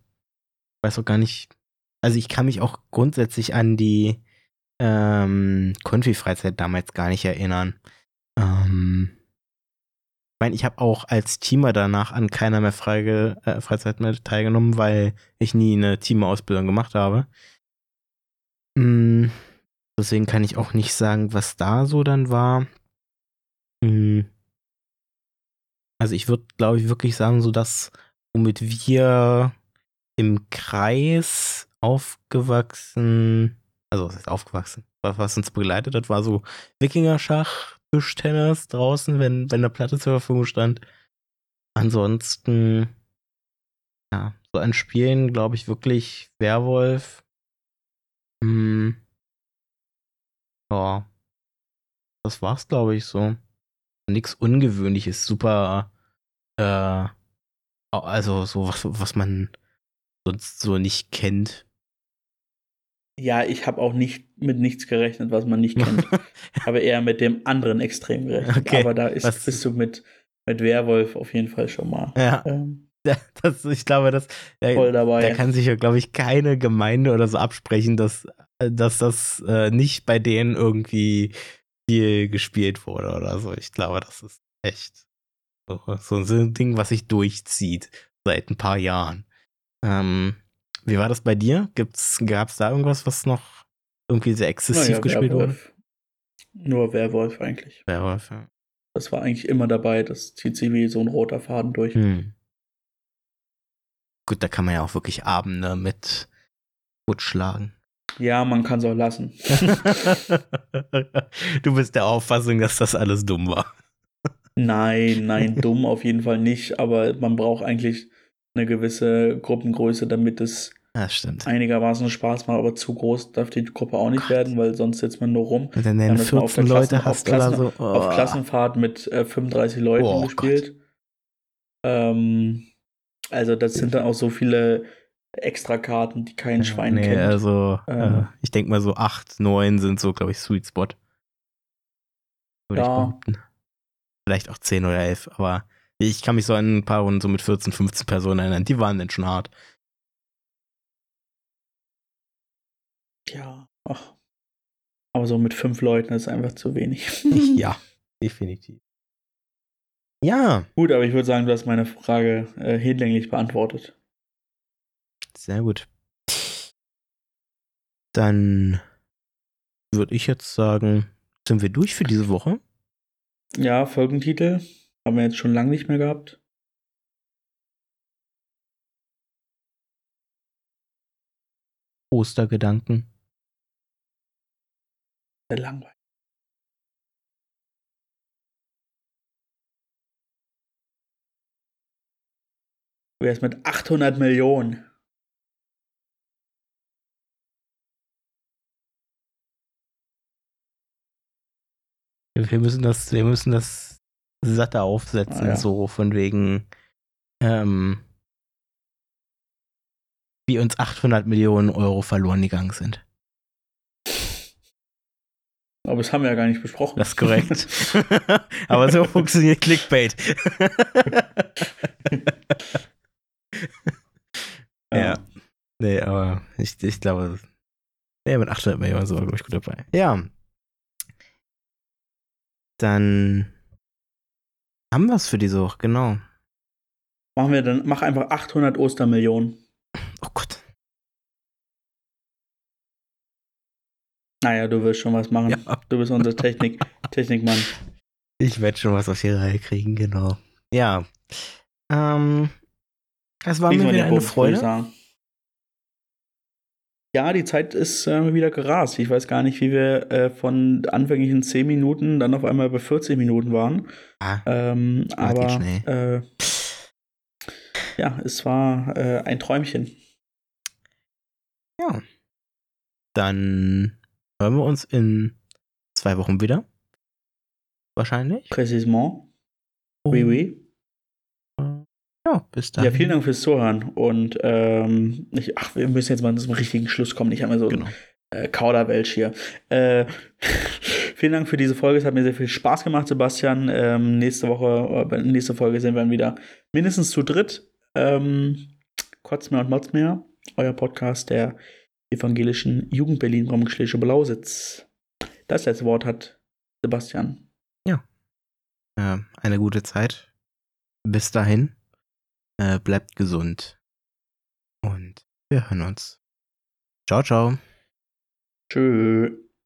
Weiß auch gar nicht. Also ich kann mich auch grundsätzlich an die ähm, Konfi-Freizeit damals gar nicht erinnern. Ähm, ich meine, ich habe auch als Teamer danach an keiner mehr Freige, äh, Freizeit mehr teilgenommen, weil ich nie eine Teamerausbildung gemacht habe. Mm, deswegen kann ich auch nicht sagen, was da so dann war. Mm. Also ich würde, glaube ich, wirklich sagen, so dass womit wir im Kreis aufgewachsen, also was ist aufgewachsen, was uns begleitet hat, war so Wikingerschach, Tischtennis draußen, wenn, wenn eine Platte zur Verfügung stand. Ansonsten, ja, so an Spielen, glaube ich, wirklich Werwolf. Hm. Ja. Das war's, glaube ich, so. Nichts Ungewöhnliches, super, äh, also so was, was man sonst so nicht kennt. Ja, ich habe auch nicht mit nichts gerechnet, was man nicht kennt. Ich habe eher mit dem anderen Extrem gerechnet. Okay, Aber da ist, was- bist du mit, mit Werwolf auf jeden Fall schon mal Ja. ähm, Das, ich glaube, das, da, voll dabei. da kann sich ja, glaube ich, keine Gemeinde oder so absprechen, dass, äh, dass das äh, nicht bei denen irgendwie viel gespielt wurde oder so. Ich glaube, das ist echt so, so so ein Ding, was sich durchzieht seit ein paar Jahren. Ähm, wie war das bei dir? Gab es da irgendwas, was noch irgendwie sehr exzessiv Naja, gespielt wurde? Werwolf. Nur Werwolf eigentlich. Werwolf, ja. Das war eigentlich immer dabei. Das zieht sich wie so ein roter Faden durch. Hm. Gut, da kann man ja auch wirklich Abende mit Gut schlagen. Ja, man kann es auch lassen. du bist der Auffassung, dass das alles dumm war. Nein, nein, dumm auf jeden Fall nicht. Aber man braucht eigentlich eine gewisse Gruppengröße, damit es Ja, stimmt. einigermaßen Spaß macht. Aber zu groß darf die Gruppe auch nicht Gott. werden, weil sonst sitzt man nur rum. Wenn du haben dann das mal auf 14 der Leute Klassen- hast oder Klassen- so. Oh. Auf Klassenfahrt mit äh, 35 Leuten Oh, gespielt. Ähm, also das sind dann auch so viele Extrakarten, die kein Schwein nee, kennt. also Äh. äh, ich denke mal so 8, 9 sind so, glaube ich, Sweet Spot. Würde ich Ja. behaupten. Vielleicht auch 10 oder 11, aber ich kann mich so an ein paar Runden so mit 14, 15 Personen erinnern. Die waren dann schon hart. Ja, ach. Aber so mit fünf Leuten ist einfach zu wenig. ja, definitiv. Ja, Gut, aber ich würde sagen, du hast meine Frage äh, hinlänglich beantwortet. sehr gut. Dann würde ich jetzt sagen, sind wir durch für diese Woche. Ja, Folgentitel haben wir jetzt schon lange nicht mehr gehabt. Ostergedanken. Sehr langweilig. Du wärst mit 800 Millionen. Wir müssen das, wir müssen das satter aufsetzen, Ah, ja. so von wegen, ähm, wie uns 800 Millionen Euro verloren gegangen sind. Aber das haben wir ja gar nicht besprochen. Das ist korrekt. Aber so funktioniert Clickbait. ja. Nee, aber ich, ich glaube, nee, mit 800 Millionen sind wir, glaube ich, gut dabei. Ja. Dann haben wir es für diese Woche, genau. Machen wir dann, mach einfach 800 Ostermillionen. Oh Gott. Naja, du wirst schon was machen. Ja. Du bist unser Technik, Technikmann. Ich werde schon was auf die Reihe kriegen, genau. Ja. Ähm, es war Lies mir wieder eine ich Freude. Ja, die Zeit ist äh, wieder gerast. Ich weiß gar nicht, wie wir äh, von anfänglichen 10 Minuten dann auf einmal bei 40 Minuten waren. Ah, Ähm, aber äh, ja, es war äh, ein Träumchen. ja. Dann hören wir uns in zwei Wochen wieder. Wahrscheinlich. Präcisement. Oui, oui. Ja, bis dann. Ja, vielen Dank fürs Zuhören. Und ähm, ich, ach, wir müssen jetzt mal zum richtigen Schluss kommen. Ich habe mal so Genau. äh, Kauderwelsch hier. Äh, vielen Dank für diese Folge. Es hat mir sehr viel Spaß gemacht, Sebastian. Ähm, nächste Woche, äh, nächste Folge sind wir dann wieder mindestens zu dritt. Ähm, Kotz mehr und Motz mehr. Euer Podcast der evangelischen Jugend Berlin Raumgeschläge Blausitz. Das letzte Wort hat Sebastian. Ja. Äh, eine gute Zeit. Bis dahin. Äh, bleibt gesund. Und wir hören uns. Ciao, ciao. Tschö.